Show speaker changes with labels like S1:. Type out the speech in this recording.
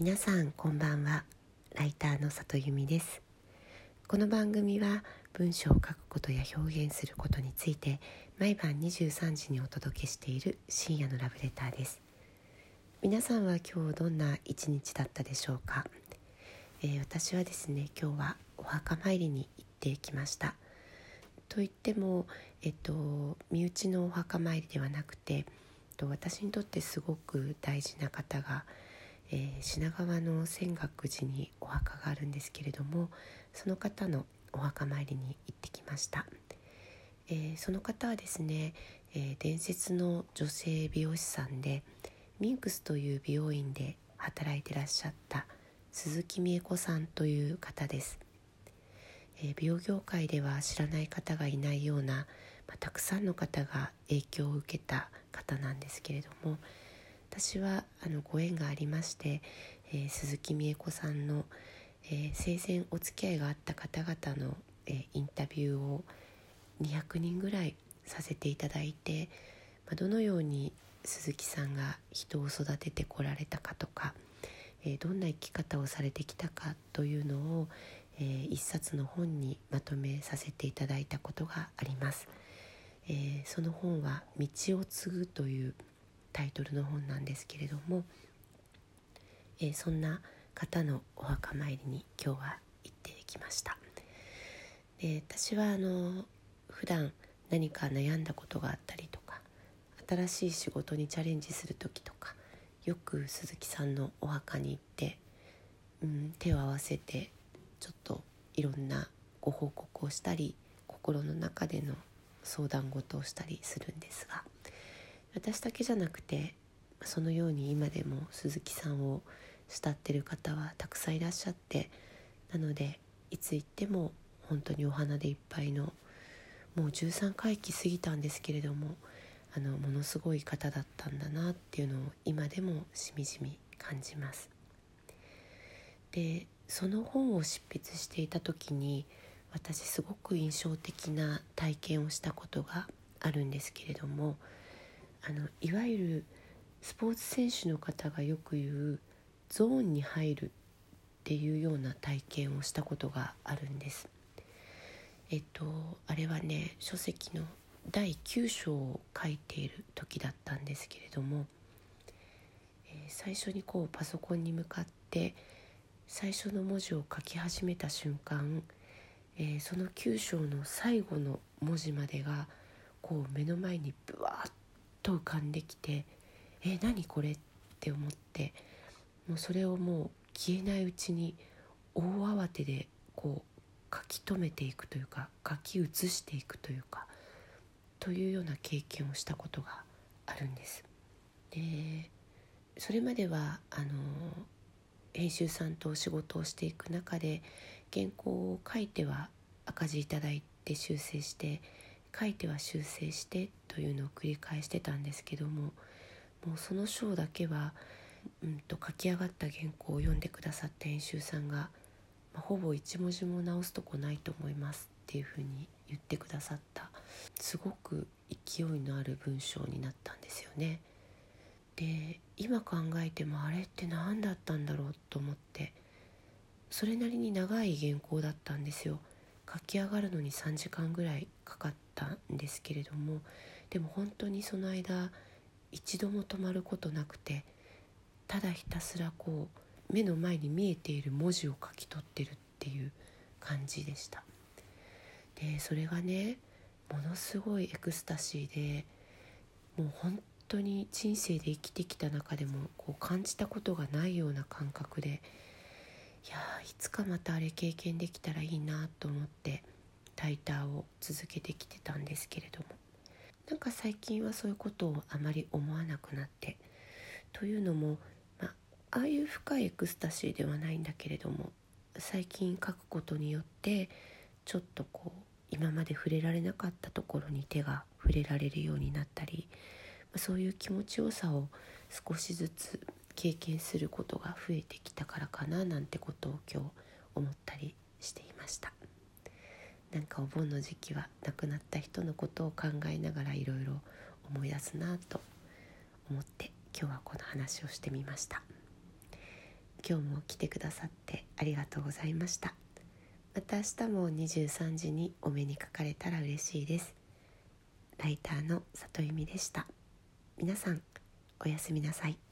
S1: 皆さんこんばんは。ライターの里由美です。この番組は文章を書くことや表現することについて毎晩23時にお届けしている深夜のラブレターです。皆さんは今日どんな一日だったでしょうか、えー、私はですね今日はお墓参りに行ってきました。と言ってもえっと身内のお墓参りではなくて私にとってすごく大事な方がえー、品川の泉岳寺にお墓があるんですけれどもその方のお墓参りに行ってきました、えー、その方はですね、えー、伝説の女性美容師さんでミンクスという美容院で働いてらっしゃった鈴木美恵子さんという方です、え美容業界では知らない方がいないような、まあ、たくさんの方が影響を受けた方なんですけれども私はあのご縁がありまして、えー、鈴木美恵子さんの、えー、生前お付き合いがあった方々の、えー、インタビューを200人ぐらいさせていただいて、まあ、どのように鈴木さんが人を育ててこられたかとか、えどんな生き方をされてきたかというのを、え一冊の本にまとめさせていただいたことがあります。えその本は「道を継ぐ」というタイトルの本なんですけれども、えー、そんな方のお墓参りに今日は行ってきました。で私はあの普段何か悩んだことがあったりとか新しい仕事にチャレンジする時とかよく鈴木さんのお墓に行って、うん、手を合わせてちょっといろんなご報告をしたり心の中での相談事をしたりするんですが私だけじゃなくてそのように今でも鈴木さんを慕ってる方はたくさんいらっしゃってなのでいつ行っても本当にお花でいっぱいのもう13回忌過ぎたんですけれどもあのものすごい方だったんだなっていうのを今でもしみじみ感じます。でその本を執筆していた時に私すごく印象的な体験をしたことがあるんですけれどもあのいわゆるスポーツ選手の方がよく言うゾーンに入るっていうような体験をしたことがあるんです。えっとあれはね書籍の第9章を書いている時だったんですけれども、えー、最初にこうパソコンに向かって最初の文字を書き始めた瞬間、えー、その9章の最後の文字までがこう目の前にブワーッと浮かんできて「え何これ?」って思ってもうそれをもう消えないうちに大慌てでこう書き留めていくというか書き写していくというかというような経験をしたことがあるんです。でそれまではあの編集さんと仕事をしていく中で原稿を書いては赤字いただいて修正して書いては修正してというのを繰り返してたんですけどももうその章だけは、うんと、書き上がった原稿を読んでくださった編集さんが、まあ、ほぼ一文字も直すとこないと思いますっていうふうに言ってくださったすごく勢いのある文章になったんですよね。で今考えてもあれって何だったんだろうと思ってそれなりに長い原稿だったんですよ。書き上がるのに3時間ぐらいかかったんですけれどもでも本当にその間一度も止まることなくてただひたすらこう目の前に見えている文字を書き取ってるっていう感じでした。でそれがねものすごいエクスタシーでもう本当に人生で生きてきた中でもこう感じたことがないような感覚でいやいつかまたあれ経験できたらいいなと思ってライターを続けてきてたんですけれども。なんか最近はそういうことをあまり思わなくなって。というのも、まあ、ああいう深いエクスタシーではないんだけれども最近書くことによってちょっとこう今まで触れられなかったところに手が触れられるようになったりそういう気持ちよさを少しずつ経験することが増えてきたからかななんてことを今日思ったりしていました。なんかお盆の時期は亡くなった人のことを考えながらいろいろ思い出すなと思って今日はこの話をしてみました。今日も来てくださってありがとうございました。また明日も23時にお目にかかれたら嬉しいです。ライターの里由美でした。皆さんおやすみなさい。